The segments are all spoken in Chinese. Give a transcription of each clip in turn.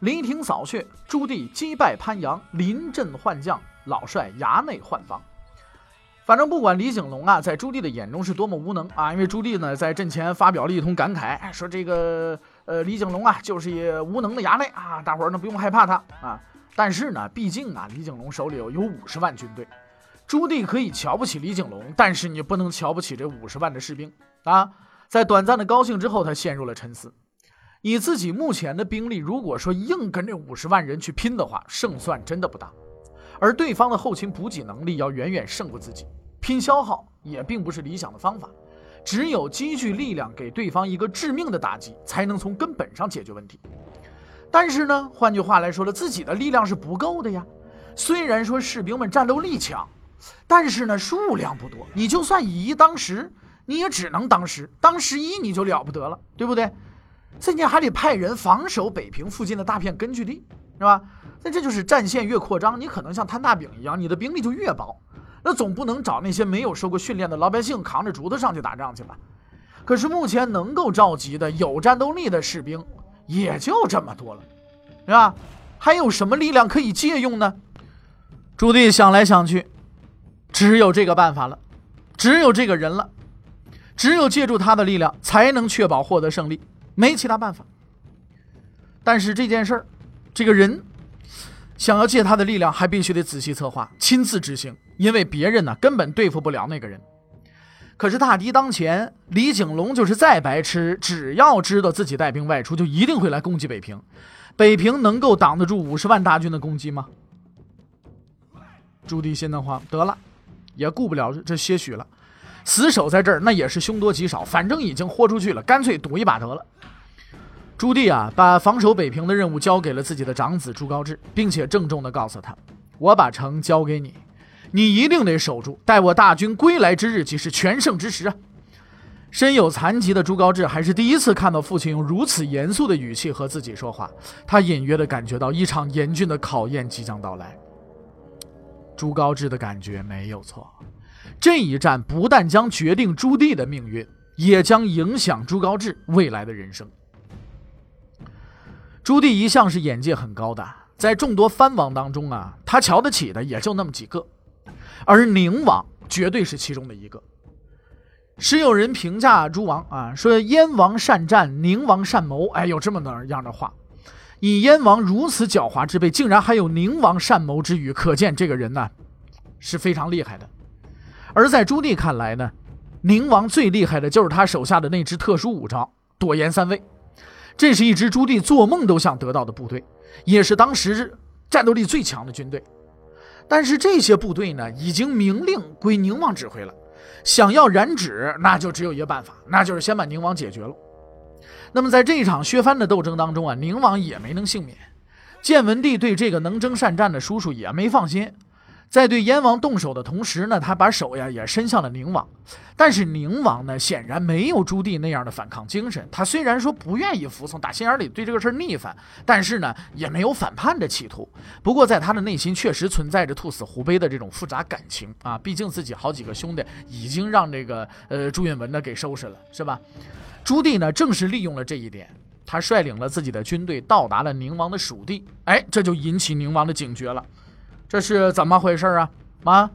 雷霆扫穴，朱棣击败潘阳，临阵换将，老帅衙内换防。反正不管李景龙啊，在朱棣的眼中是多么无能啊，因为朱棣呢在阵前发表了一通感慨，说这个呃李景龙啊就是一无能的衙内啊，大伙儿呢不用害怕他啊。但是呢，毕竟啊李景龙手里有有五十万军队，朱棣可以瞧不起李景龙，但是你不能瞧不起这五十万的士兵啊。在短暂的高兴之后，他陷入了沉思。以自己目前的兵力，如果说硬跟这五十万人去拼的话，胜算真的不大。而对方的后勤补给能力要远远胜过自己，拼消耗也并不是理想的方法。只有积聚力量，给对方一个致命的打击，才能从根本上解决问题。但是呢，换句话来说了，自己的力量是不够的呀。虽然说士兵们战斗力强，但是呢数量不多。你就算以一当十，你也只能当十，当十一你就了不得了，对不对？这你还得派人防守北平附近的大片根据地，是吧？那这就是战线越扩张，你可能像摊大饼一样，你的兵力就越薄。那总不能找那些没有受过训练的老百姓扛着竹子上去打仗去吧？可是目前能够召集的有战斗力的士兵也就这么多了，是吧？还有什么力量可以借用呢？朱棣想来想去，只有这个办法了，只有这个人了，只有借助他的力量才能确保获得胜利，没其他办法。但是这件事儿，这个人。想要借他的力量，还必须得仔细策划、亲自执行，因为别人呢根本对付不了那个人。可是大敌当前，李景龙就是再白痴，只要知道自己带兵外出，就一定会来攻击北平。北平能够挡得住五十万大军的攻击吗？朱棣心的慌，得了，也顾不了这些许了，死守在这儿那也是凶多吉少，反正已经豁出去了，干脆赌一把得了。朱棣啊，把防守北平的任务交给了自己的长子朱高炽，并且郑重地告诉他：“我把城交给你，你一定得守住，待我大军归来之日，即是全胜之时啊！”身有残疾的朱高炽还是第一次看到父亲用如此严肃的语气和自己说话，他隐约地感觉到一场严峻的考验即将到来。朱高炽的感觉没有错，这一战不但将决定朱棣的命运，也将影响朱高炽未来的人生。朱棣一向是眼界很高的，在众多藩王当中啊，他瞧得起的也就那么几个，而宁王绝对是其中的一个。时有人评价诸王啊，说燕王善战，宁王善谋。哎，有这么的样的话，以燕王如此狡猾之辈，竟然还有宁王善谋之语，可见这个人呢是非常厉害的。而在朱棣看来呢，宁王最厉害的就是他手下的那支特殊武装——朵颜三卫。这是一支朱棣做梦都想得到的部队，也是当时战斗力最强的军队。但是这些部队呢，已经明令归宁王指挥了。想要染指，那就只有一个办法，那就是先把宁王解决了。那么在这一场削藩的斗争当中啊，宁王也没能幸免。建文帝对这个能征善战的叔叔也没放心。在对燕王动手的同时呢，他把手呀也伸向了宁王，但是宁王呢显然没有朱棣那样的反抗精神。他虽然说不愿意服从，打心眼里对这个事儿逆反，但是呢也没有反叛的企图。不过在他的内心确实存在着兔死狐悲的这种复杂感情啊，毕竟自己好几个兄弟已经让这个呃朱允文呢给收拾了，是吧？朱棣呢正是利用了这一点，他率领了自己的军队到达了宁王的属地，哎，这就引起宁王的警觉了。这是怎么回事啊？啊，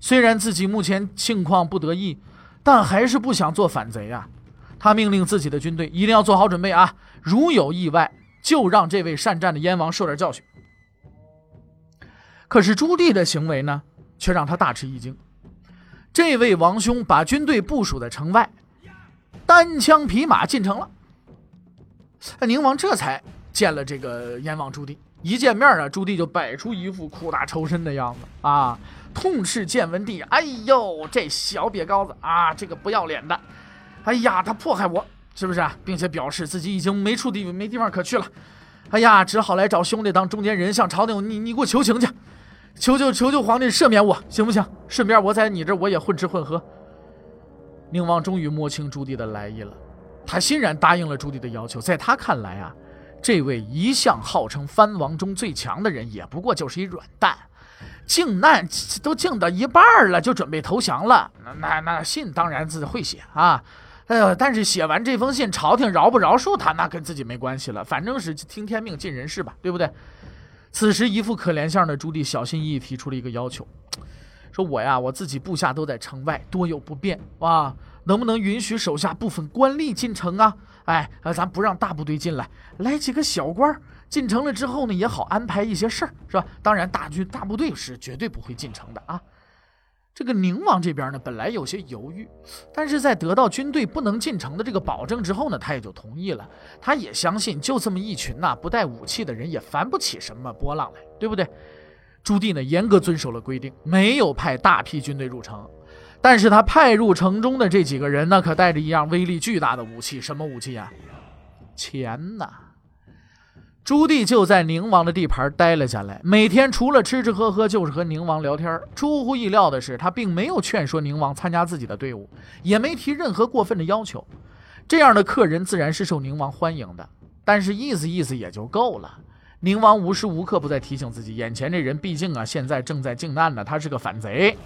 虽然自己目前境况不得意，但还是不想做反贼啊。他命令自己的军队一定要做好准备啊！如有意外，就让这位善战的燕王受点教训。可是朱棣的行为呢，却让他大吃一惊。这位王兄把军队部署在城外，单枪匹马进城了。宁王这才见了这个燕王朱棣。一见面啊，朱棣就摆出一副苦大仇深的样子啊，痛斥建文帝：“哎呦，这小瘪羔子啊，这个不要脸的！哎呀，他迫害我，是不是啊？并且表示自己已经没处地没地方可去了。哎呀，只好来找兄弟当中间人，向朝廷你你给我求情去，求求求求皇帝赦免我，行不行？顺便我在你这我也混吃混喝。宁王终于摸清朱棣的来意了，他欣然答应了朱棣的要求。在他看来啊，这位一向号称藩王中最强的人，也不过就是一软蛋。靖难都靖到一半了，就准备投降了。那那那信当然自己会写啊，呃，但是写完这封信，朝廷饶不饶恕他，那跟自己没关系了，反正是听天命尽人事吧，对不对？此时一副可怜相的朱棣小心翼翼提出了一个要求，说我呀，我自己部下都在城外，多有不便啊，能不能允许手下部分官吏进城啊？哎，咱不让大部队进来，来几个小官。进城了之后呢，也好安排一些事儿，是吧？当然，大军大部队是绝对不会进城的啊。这个宁王这边呢，本来有些犹豫，但是在得到军队不能进城的这个保证之后呢，他也就同意了。他也相信，就这么一群呐不带武器的人，也翻不起什么波浪来，对不对？朱棣呢，严格遵守了规定，没有派大批军队入城，但是他派入城中的这几个人呢，可带着一样威力巨大的武器，什么武器呀？钱呐！朱棣就在宁王的地盘待了下来，每天除了吃吃喝喝，就是和宁王聊天。出乎意料的是，他并没有劝说宁王参加自己的队伍，也没提任何过分的要求。这样的客人自然是受宁王欢迎的，但是意思意思也就够了。宁王无时无刻不在提醒自己，眼前这人毕竟啊，现在正在靖难呢，他是个反贼，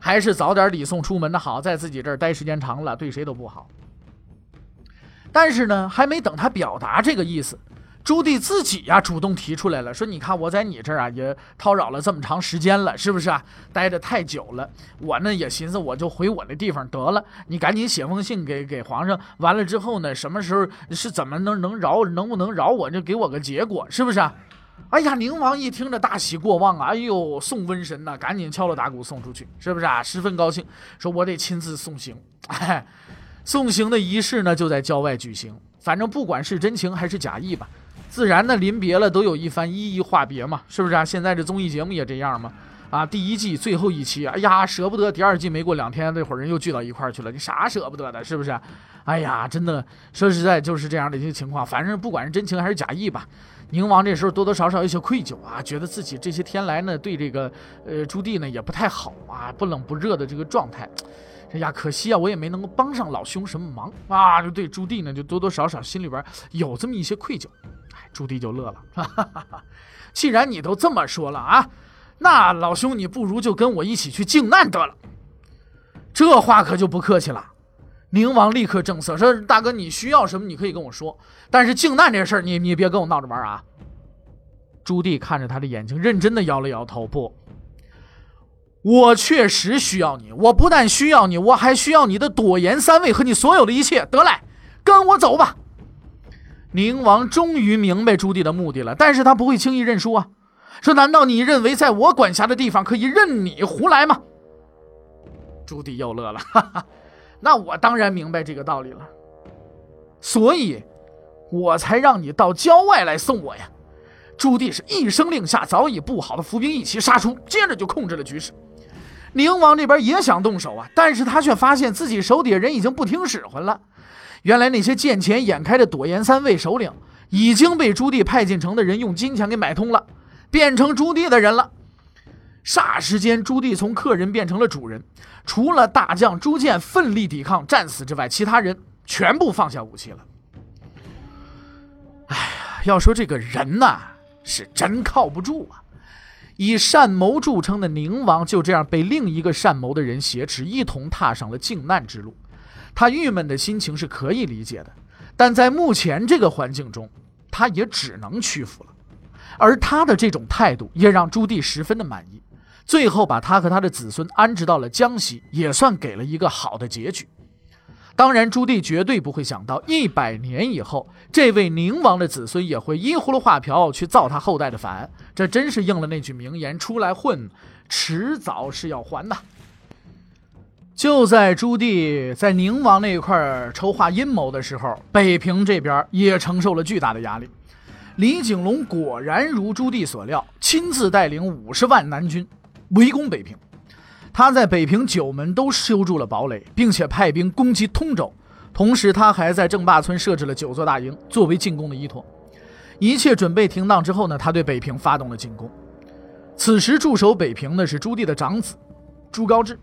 还是早点礼送出门的好。在自己这儿待时间长了，对谁都不好。但是呢，还没等他表达这个意思。朱棣自己呀，主动提出来了，说：“你看我在你这儿啊，也叨扰了这么长时间了，是不是啊？待着太久了，我呢也寻思，我就回我那地方得了。你赶紧写封信给给皇上，完了之后呢，什么时候是怎么能能饶，能不能饶我，就给我个结果，是不是？”啊哎呀，宁王一听着大喜过望啊，哎呦，送瘟神呐，赶紧敲锣打鼓送出去，是不是啊？十分高兴，说我得亲自送行。哎，送行的仪式呢，就在郊外举行，反正不管是真情还是假意吧。自然呢，临别了都有一番依依话别嘛，是不是啊？现在这综艺节目也这样嘛？啊，第一季最后一期，哎呀，舍不得。第二季没过两天，那伙人又聚到一块去了，你啥舍不得的，是不是？哎呀，真的，说实在就是这样的一些情况。反正不管是真情还是假意吧，宁王这时候多多少少有些愧疚啊，觉得自己这些天来呢，对这个呃朱棣呢也不太好啊，不冷不热的这个状态。哎呀，可惜啊，我也没能够帮上老兄什么忙啊，就对朱棣呢，就多多少少心里边有这么一些愧疚。哎朱棣就乐了，哈哈哈哈既然你都这么说了啊，那老兄你不如就跟我一起去靖难得了。这话可就不客气了。宁王立刻正色说：“大哥，你需要什么你可以跟我说，但是靖难这事儿你你别跟我闹着玩啊。”朱棣看着他的眼睛，认真的摇了摇头：“不，我确实需要你。我不但需要你，我还需要你的朵颜三位和你所有的一切。得来，跟我走吧。”宁王终于明白朱棣的目的了，但是他不会轻易认输啊！说难道你认为在我管辖的地方可以任你胡来吗？朱棣又乐了，哈哈，那我当然明白这个道理了，所以，我才让你到郊外来送我呀！朱棣是一声令下，早已布好的伏兵一齐杀出，接着就控制了局势。宁王这边也想动手啊，但是他却发现自己手底下人已经不听使唤了。原来那些见钱眼开的朵颜三位首领，已经被朱棣派进城的人用金钱给买通了，变成朱棣的人了。霎时间，朱棣从客人变成了主人。除了大将朱建奋力抵抗战死之外，其他人全部放下武器了。哎呀，要说这个人呐，是真靠不住啊！以善谋著称的宁王，就这样被另一个善谋的人挟持，一同踏上了靖难之路。他郁闷的心情是可以理解的，但在目前这个环境中，他也只能屈服了。而他的这种态度也让朱棣十分的满意，最后把他和他的子孙安置到了江西，也算给了一个好的结局。当然，朱棣绝对不会想到，一百年以后，这位宁王的子孙也会依葫芦画瓢去造他后代的反。这真是应了那句名言：“出来混，迟早是要还的。”就在朱棣在宁王那块筹划阴谋的时候，北平这边也承受了巨大的压力。李景龙果然如朱棣所料，亲自带领五十万南军围攻北平。他在北平九门都修筑了堡垒，并且派兵攻击通州。同时，他还在郑坝村设置了九座大营，作为进攻的依托。一切准备停当之后呢，他对北平发动了进攻。此时驻守北平的是朱棣的长子朱高炽。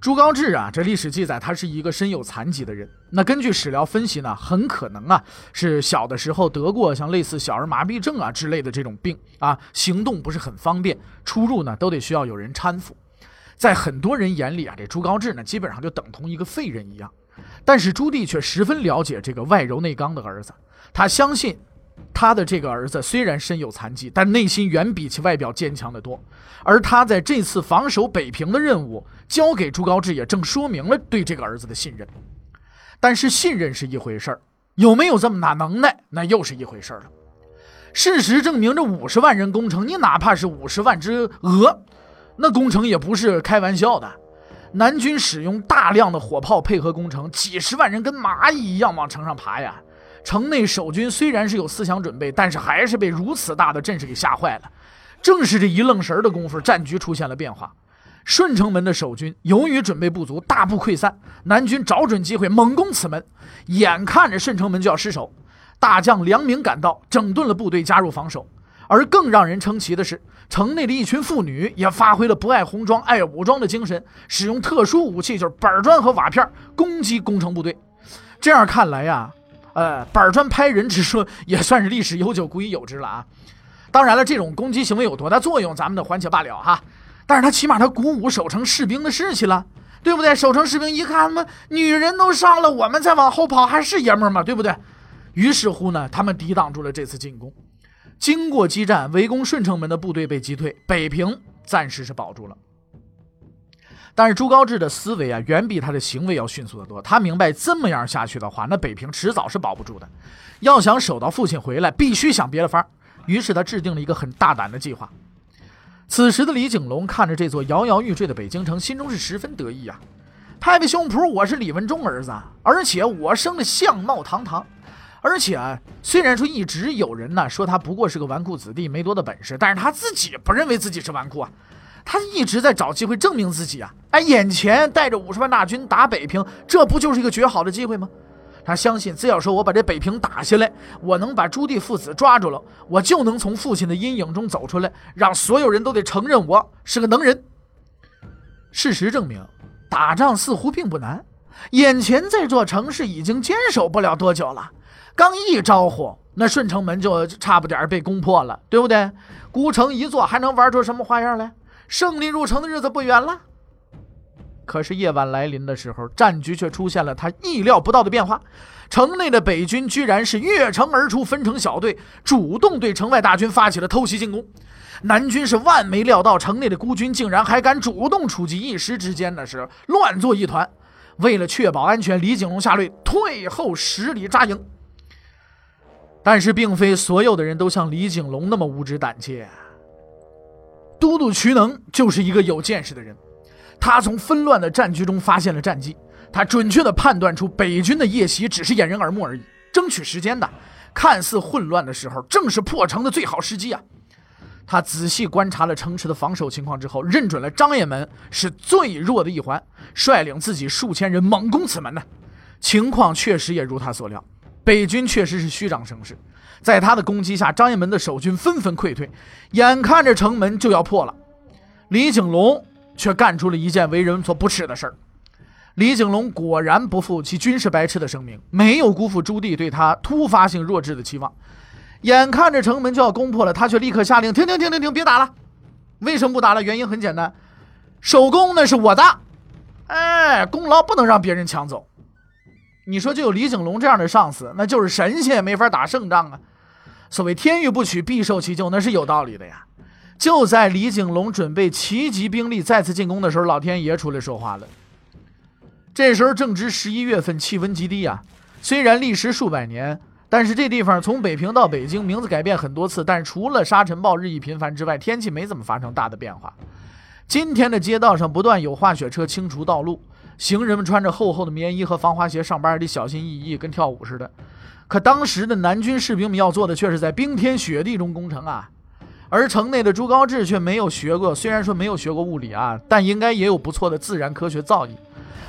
朱高炽啊，这历史记载他是一个身有残疾的人。那根据史料分析呢，很可能啊是小的时候得过像类似小儿麻痹症啊之类的这种病啊，行动不是很方便，出入呢都得需要有人搀扶。在很多人眼里啊，这朱高炽呢基本上就等同一个废人一样。但是朱棣却十分了解这个外柔内刚的儿子，他相信。他的这个儿子虽然身有残疾，但内心远比其外表坚强得多。而他在这次防守北平的任务交给朱高炽，也正说明了对这个儿子的信任。但是信任是一回事儿，有没有这么大能耐，那又是一回事儿了。事实证明，这五十万人攻城，你哪怕是五十万只鹅，那攻城也不是开玩笑的。南军使用大量的火炮配合攻城，几十万人跟蚂蚁一样往城上爬呀。城内守军虽然是有思想准备，但是还是被如此大的阵势给吓坏了。正是这一愣神的功夫，战局出现了变化。顺城门的守军由于准备不足，大步溃散。南军找准机会猛攻此门，眼看着顺城门就要失守，大将梁明赶到，整顿了部队，加入防守。而更让人称奇的是，城内的一群妇女也发挥了不爱红装爱武装的精神，使用特殊武器，就是板砖和瓦片攻击攻城部队。这样看来呀。呃，板砖拍人之说也算是历史悠久、古已有之了啊。当然了，这种攻击行为有多大作用，咱们得还且罢了哈。但是他起码他鼓舞守城士兵的士气了，对不对？守城士兵一看，他妈女人都上了，我们再往后跑还是爷们儿吗？对不对？于是乎呢，他们抵挡住了这次进攻。经过激战，围攻顺城门的部队被击退，北平暂时是保住了。但是朱高炽的思维啊，远比他的行为要迅速得多。他明白，这么样下去的话，那北平迟早是保不住的。要想守到父亲回来，必须想别的法儿。于是他制定了一个很大胆的计划。此时的李景龙看着这座摇摇欲坠的北京城，心中是十分得意啊，拍拍胸脯：“我是李文忠儿子，而且我生的相貌堂堂。而且啊，虽然说一直有人呢说他不过是个纨绔子弟，没多大本事，但是他自己不认为自己是纨绔啊。”他一直在找机会证明自己啊！哎，眼前带着五十万大军打北平，这不就是一个绝好的机会吗？他相信，只要说我把这北平打下来，我能把朱棣父子抓住了，我就能从父亲的阴影中走出来，让所有人都得承认我是个能人。事实证明，打仗似乎并不难。眼前这座城市已经坚守不了多久了，刚一招呼，那顺城门就差不点被攻破了，对不对？孤城一座，还能玩出什么花样来？胜利入城的日子不远了，可是夜晚来临的时候，战局却出现了他意料不到的变化。城内的北军居然是越城而出，分成小队，主动对城外大军发起了偷袭进攻。南军是万没料到，城内的孤军竟然还敢主动出击，一时之间呢是乱作一团。为了确保安全，李景龙下令退后十里扎营。但是，并非所有的人都像李景龙那么无知胆怯。都督瞿能就是一个有见识的人，他从纷乱的战局中发现了战机，他准确地判断出北军的夜袭只是掩人耳目而已，争取时间的。看似混乱的时候，正是破城的最好时机啊！他仔细观察了城池的防守情况之后，认准了张掖门是最弱的一环，率领自己数千人猛攻此门呢。情况确实也如他所料，北军确实是虚张声势。在他的攻击下，张掖门的守军纷纷溃退，眼看着城门就要破了，李景龙却干出了一件为人所不齿的事儿。李景龙果然不负其军事白痴的声明，没有辜负朱棣对他突发性弱智的期望。眼看着城门就要攻破了，他却立刻下令：停停停停停，别打了！为什么不打了？原因很简单，守功那是我的，哎，功劳不能让别人抢走。你说就有李景龙这样的上司，那就是神仙也没法打胜仗啊。所谓天欲不取，必受其咎，那是有道理的呀。就在李景龙准备齐集兵力再次进攻的时候，老天爷出来说话了。这时候正值十一月份，气温极低啊。虽然历时数百年，但是这地方从北平到北京名字改变很多次，但是除了沙尘暴日益频繁之外，天气没怎么发生大的变化。今天的街道上不断有化雪车清除道路，行人们穿着厚厚的棉衣和防滑鞋上班，得小心翼翼，跟跳舞似的。可当时的南军士兵们要做的却是在冰天雪地中攻城啊，而城内的朱高炽却没有学过，虽然说没有学过物理啊，但应该也有不错的自然科学造诣。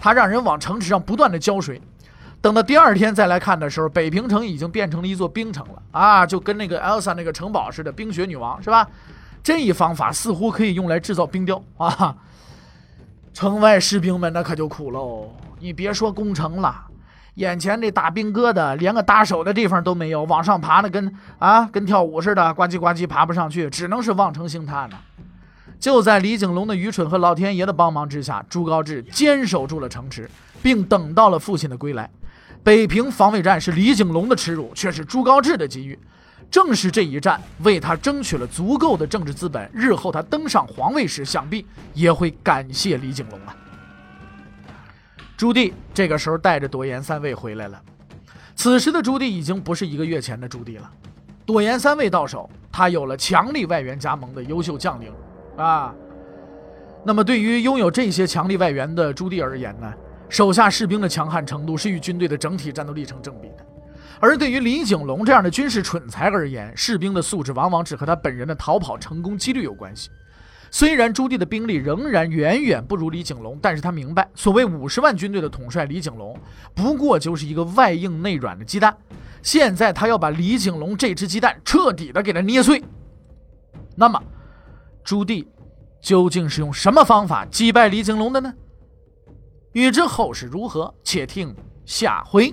他让人往城池上不断的浇水，等到第二天再来看的时候，北平城已经变成了一座冰城了啊，就跟那个 Elsa 那个城堡似的，冰雪女王是吧？这一方法似乎可以用来制造冰雕啊。城外士兵们那可就苦喽，你别说攻城了，眼前这大兵疙瘩连个搭手的地方都没有，往上爬那跟啊跟跳舞似的，呱唧呱唧爬不上去，只能是望城兴叹呢。就在李景龙的愚蠢和老天爷的帮忙之下，朱高炽坚守住了城池，并等到了父亲的归来。北平防卫战是李景龙的耻辱，却是朱高炽的机遇。正是这一战，为他争取了足够的政治资本，日后他登上皇位时，想必也会感谢李景龙啊。朱棣这个时候带着朵颜三位回来了。此时的朱棣已经不是一个月前的朱棣了。朵颜三位到手，他有了强力外援加盟的优秀将领啊。那么，对于拥有这些强力外援的朱棣而言呢，手下士兵的强悍程度是与军队的整体战斗力成正比的。而对于李景龙这样的军事蠢材而言，士兵的素质往往只和他本人的逃跑成功几率有关系。虽然朱棣的兵力仍然远远不如李景龙，但是他明白，所谓五十万军队的统帅李景龙，不过就是一个外硬内软的鸡蛋。现在他要把李景龙这只鸡蛋彻底的给他捏碎。那么，朱棣究竟是用什么方法击败李景龙的呢？欲知后事如何，且听下回